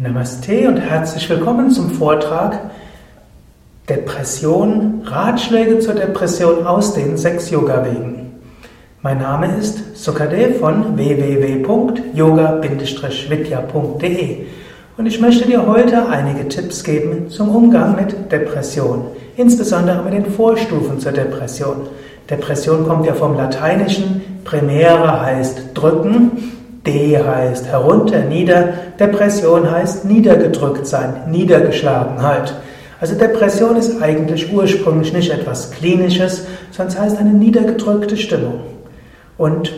Namaste und herzlich willkommen zum Vortrag Depression, Ratschläge zur Depression aus den sechs Yoga-Wegen. Mein Name ist Sukadev von www.yoga-vidya.de und ich möchte dir heute einige Tipps geben zum Umgang mit Depression, insbesondere mit den Vorstufen zur Depression. Depression kommt ja vom Lateinischen, primäre heißt drücken, D heißt herunter, nieder. Depression heißt niedergedrückt sein, Niedergeschlagenheit. Also Depression ist eigentlich ursprünglich nicht etwas Klinisches, sondern es heißt eine niedergedrückte Stimmung. Und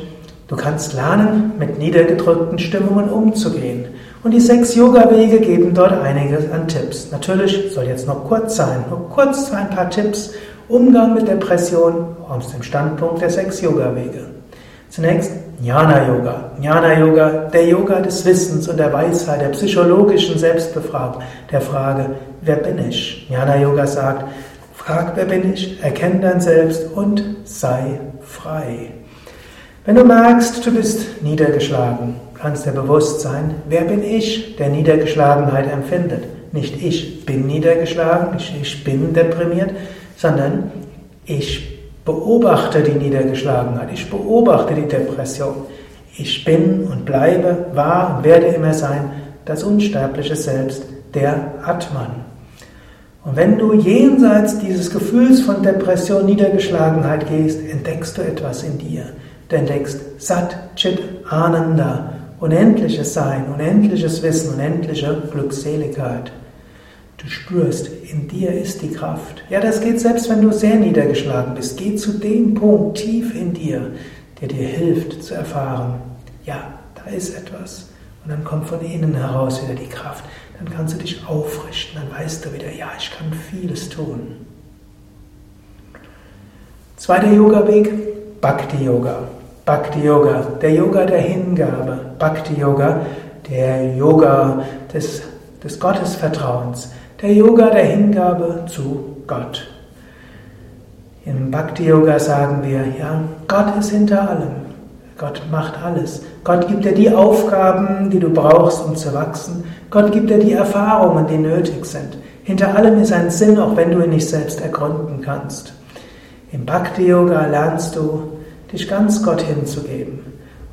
du kannst lernen, mit niedergedrückten Stimmungen umzugehen. Und die sechs Yoga-Wege geben dort einiges an Tipps. Natürlich soll jetzt noch kurz sein, nur kurz ein paar Tipps. Umgang mit Depression aus dem Standpunkt der sechs Yoga-Wege. Zunächst Jnana Yoga. Jnana Yoga, der Yoga des Wissens und der Weisheit, der psychologischen Selbstbefragung, der Frage, wer bin ich? Jnana Yoga sagt, frag, wer bin ich, erkenne dein Selbst und sei frei. Wenn du merkst, du bist niedergeschlagen, kannst dir bewusst sein, wer bin ich, der Niedergeschlagenheit empfindet. Nicht ich bin niedergeschlagen, nicht ich bin deprimiert, sondern ich beobachte die Niedergeschlagenheit, ich beobachte die Depression. Ich bin und bleibe, war und werde immer sein, das unsterbliche Selbst, der Atman. Und wenn du jenseits dieses Gefühls von Depression, Niedergeschlagenheit gehst, entdeckst du etwas in dir. Du entdeckst Sat, Chit, Ananda, unendliches Sein, unendliches Wissen, unendliche Glückseligkeit. Du spürst, in dir ist die Kraft. Ja, das geht selbst, wenn du sehr niedergeschlagen bist. Geh zu dem Punkt tief in dir, der dir hilft zu erfahren, ja, da ist etwas. Und dann kommt von innen heraus wieder die Kraft. Dann kannst du dich aufrichten, dann weißt du wieder, ja, ich kann vieles tun. Zweiter Yoga-Weg, Bhakti-Yoga. Bhakti-Yoga, der Yoga der Hingabe. Bhakti-Yoga, der Yoga des, des Gottesvertrauens der Yoga der Hingabe zu Gott. Im Bhakti Yoga sagen wir, ja, Gott ist hinter allem. Gott macht alles. Gott gibt dir die Aufgaben, die du brauchst, um zu wachsen. Gott gibt dir die Erfahrungen, die nötig sind. Hinter allem ist ein Sinn, auch wenn du ihn nicht selbst ergründen kannst. Im Bhakti Yoga lernst du, dich ganz Gott hinzugeben.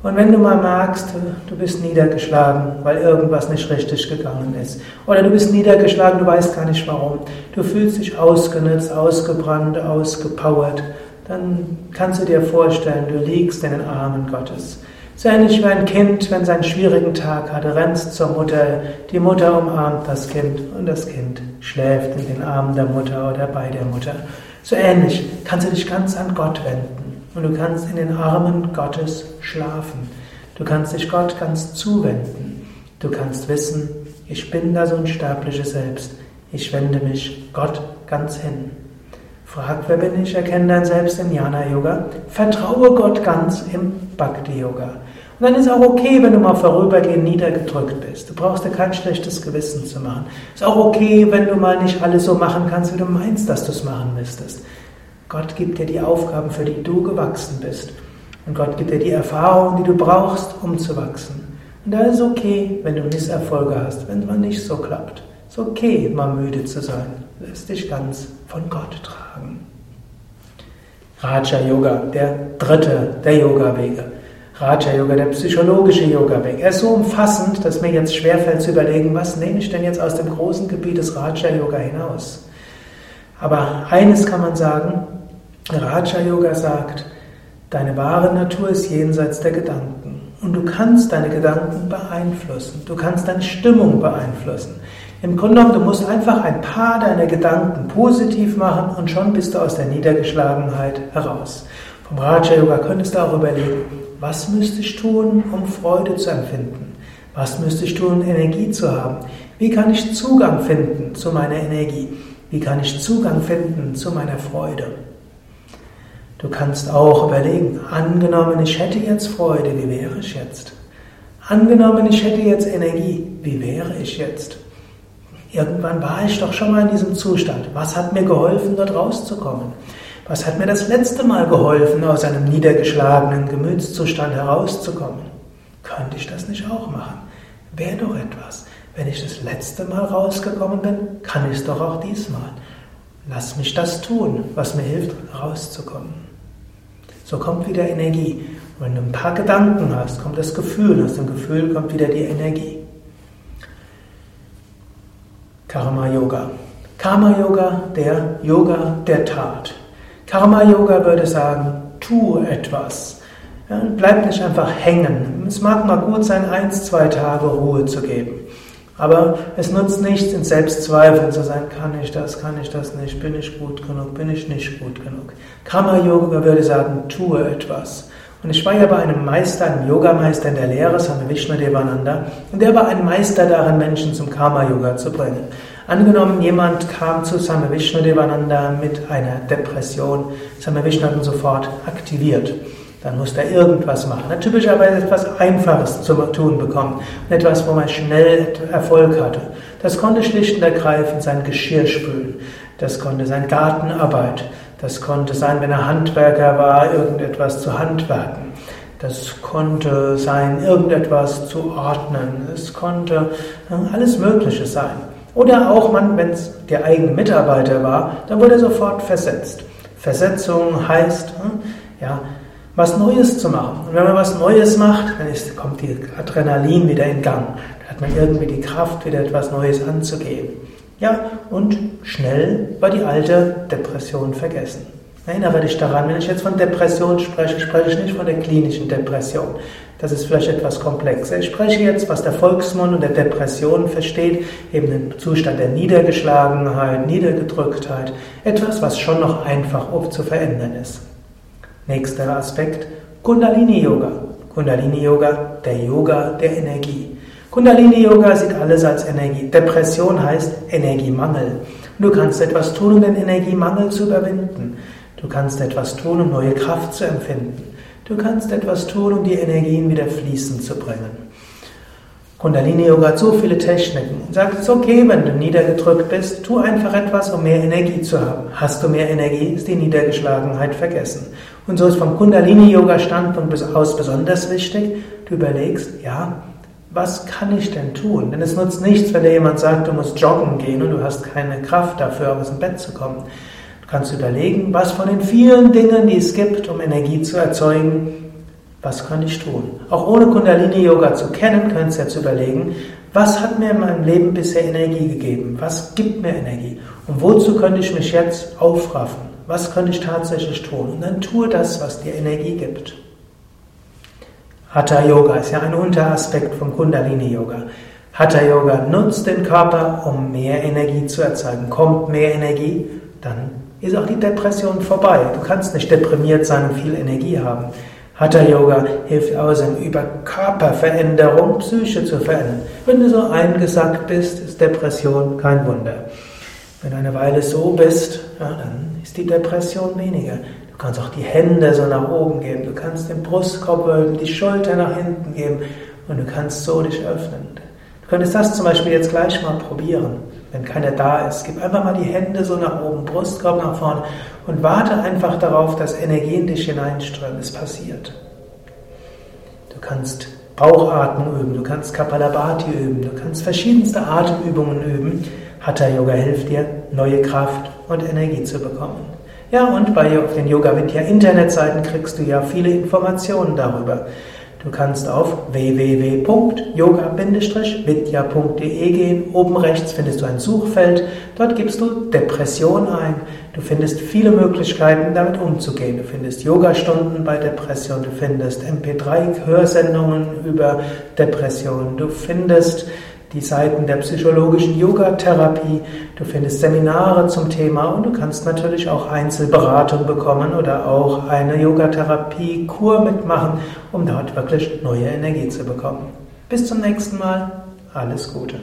Und wenn du mal merkst, du bist niedergeschlagen, weil irgendwas nicht richtig gegangen ist, oder du bist niedergeschlagen, du weißt gar nicht warum, du fühlst dich ausgenutzt, ausgebrannt, ausgepowert, dann kannst du dir vorstellen, du liegst in den Armen Gottes. So ähnlich wie ein Kind, wenn es einen schwierigen Tag hat, rennst zur Mutter, die Mutter umarmt das Kind und das Kind schläft in den Armen der Mutter oder bei der Mutter. So ähnlich kannst du dich ganz an Gott wenden. Und du kannst in den Armen Gottes schlafen. Du kannst dich Gott ganz zuwenden. Du kannst wissen, ich bin das unsterbliche Selbst. Ich wende mich Gott ganz hin. Frag, wer bin ich? Erkenne dein Selbst im Jnana-Yoga. Vertraue Gott ganz im Bhakti-Yoga. Und dann ist auch okay, wenn du mal vorübergehend niedergedrückt bist. Du brauchst dir kein schlechtes Gewissen zu machen. Ist auch okay, wenn du mal nicht alles so machen kannst, wie du meinst, dass du es machen müsstest. Gott gibt dir die Aufgaben, für die du gewachsen bist. Und Gott gibt dir die Erfahrungen, die du brauchst, um zu wachsen. Und da ist es okay, wenn du Misserfolge hast, wenn es mal nicht so klappt. Es ist okay, mal müde zu sein. Lass dich ganz von Gott tragen. Raja Yoga, der dritte der Yoga-Wege. Raja Yoga, der psychologische Yoga-Weg. Er ist so umfassend, dass mir jetzt schwerfällt zu überlegen, was nehme ich denn jetzt aus dem großen Gebiet des Raja Yoga hinaus. Aber eines kann man sagen, Raja Yoga sagt, deine wahre Natur ist jenseits der Gedanken. Und du kannst deine Gedanken beeinflussen. Du kannst deine Stimmung beeinflussen. Im Grunde genommen, du musst einfach ein paar deiner Gedanken positiv machen und schon bist du aus der Niedergeschlagenheit heraus. Vom Raja Yoga könntest du auch überlegen, was müsste ich tun, um Freude zu empfinden? Was müsste ich tun, um Energie zu haben? Wie kann ich Zugang finden zu meiner Energie? Wie kann ich Zugang finden zu meiner Freude? Du kannst auch überlegen, angenommen, ich hätte jetzt Freude, wie wäre ich jetzt? Angenommen, ich hätte jetzt Energie, wie wäre ich jetzt? Irgendwann war ich doch schon mal in diesem Zustand. Was hat mir geholfen, dort rauszukommen? Was hat mir das letzte Mal geholfen, aus einem niedergeschlagenen Gemütszustand herauszukommen? Könnte ich das nicht auch machen? wäre doch etwas. Wenn ich das letzte Mal rausgekommen bin, kann ich es doch auch diesmal. Lass mich das tun, was mir hilft, rauszukommen. So kommt wieder Energie. Wenn du ein paar Gedanken hast, kommt das Gefühl. Aus dem Gefühl kommt wieder die Energie. Karma Yoga. Karma Yoga, der Yoga der Tat. Karma Yoga würde sagen, tu etwas. Ja, bleib nicht einfach hängen. Es mag mal gut sein, eins, zwei Tage Ruhe zu geben. Aber es nutzt nichts, in Selbstzweifeln zu sein, kann ich das, kann ich das nicht, bin ich gut genug, bin ich nicht gut genug. Karma Yoga würde sagen, tue etwas. Und ich war ja bei einem Meister, einem Yogameister in der Lehre, Swami Vishnudevananda, und der war ein Meister darin, Menschen zum Karma-Yoga zu bringen. Angenommen, jemand kam zu Swami Vishnudevananda mit einer Depression, Swami Vishnu hat ihn sofort aktiviert. Dann muss er irgendwas machen. Er typischerweise etwas Einfaches zu tun bekommen. Etwas, wo man schnell Erfolg hatte. Das konnte schlicht und ergreifend sein Geschirr spülen. Das konnte sein Gartenarbeit. Das konnte sein, wenn er Handwerker war, irgendetwas zu handwerken. Das konnte sein, irgendetwas zu ordnen. Es konnte äh, alles Mögliche sein. Oder auch man, wenn es der eigene Mitarbeiter war, dann wurde er sofort versetzt. Versetzung heißt, äh, ja, was Neues zu machen. Und wenn man was Neues macht, dann ist, kommt die Adrenalin wieder in Gang. Da hat man irgendwie die Kraft, wieder etwas Neues anzugehen. Ja, und schnell war die alte Depression vergessen. Erinnere dich daran, wenn ich jetzt von Depression spreche, spreche ich nicht von der klinischen Depression. Das ist vielleicht etwas komplexer. Ich spreche jetzt, was der Volksmund unter Depression versteht, eben den Zustand der Niedergeschlagenheit, Niedergedrücktheit, etwas, was schon noch einfach zu verändern ist. Nächster Aspekt, Kundalini Yoga. Kundalini Yoga, der Yoga der Energie. Kundalini Yoga sieht alles als Energie. Depression heißt Energiemangel. Du kannst etwas tun, um den Energiemangel zu überwinden. Du kannst etwas tun, um neue Kraft zu empfinden. Du kannst etwas tun, um die Energien wieder fließen zu bringen. Kundalini Yoga hat so viele Techniken und sagt, es ist okay, wenn du niedergedrückt bist, tu einfach etwas, um mehr Energie zu haben. Hast du mehr Energie, ist die Niedergeschlagenheit vergessen. Und so ist vom Kundalini Yoga Standpunkt aus besonders wichtig, du überlegst, ja, was kann ich denn tun? Denn es nutzt nichts, wenn dir jemand sagt, du musst joggen gehen und du hast keine Kraft dafür, aus dem Bett zu kommen. Du kannst überlegen, was von den vielen Dingen, die es gibt, um Energie zu erzeugen, was kann ich tun? Auch ohne Kundalini-Yoga zu kennen, könntest du jetzt überlegen, was hat mir in meinem Leben bisher Energie gegeben? Was gibt mir Energie? Und wozu könnte ich mich jetzt aufraffen? Was könnte ich tatsächlich tun? Und dann tue das, was dir Energie gibt. Hatha Yoga ist ja ein Unteraspekt vom Kundalini Yoga. Hatha Yoga nutzt den Körper, um mehr Energie zu erzeugen. Kommt mehr Energie, dann ist auch die Depression vorbei. Du kannst nicht deprimiert sein und viel Energie haben. Hatha Yoga hilft außerdem über Körperveränderung Psyche zu verändern. Wenn du so eingesackt bist, ist Depression kein Wunder. Wenn du eine Weile so bist, ja, dann die Depression weniger. Du kannst auch die Hände so nach oben geben, du kannst den Brustkorb wölben, die Schulter nach hinten geben und du kannst so dich öffnen. Du könntest das zum Beispiel jetzt gleich mal probieren, wenn keiner da ist. Gib einfach mal die Hände so nach oben, Brustkorb nach vorne und warte einfach darauf, dass Energie in dich hineinströmt. Es passiert. Du kannst Bauchatmung üben, du kannst Kapalabhati üben, du kannst verschiedenste Atemübungen üben. Hatha Yoga hilft dir, neue Kraft und Energie zu bekommen. Ja, und bei den Yoga Vidya Internetseiten kriegst du ja viele Informationen darüber. Du kannst auf www.yoga-vidya.de gehen. Oben rechts findest du ein Suchfeld. Dort gibst du Depression ein. Du findest viele Möglichkeiten, damit umzugehen. Du findest Yogastunden bei Depression. Du findest MP3-Hörsendungen über Depression. Du findest die Seiten der psychologischen Yoga-Therapie, du findest Seminare zum Thema und du kannst natürlich auch Einzelberatung bekommen oder auch eine Yoga-Therapie-Kur mitmachen, um dort wirklich neue Energie zu bekommen. Bis zum nächsten Mal, alles Gute.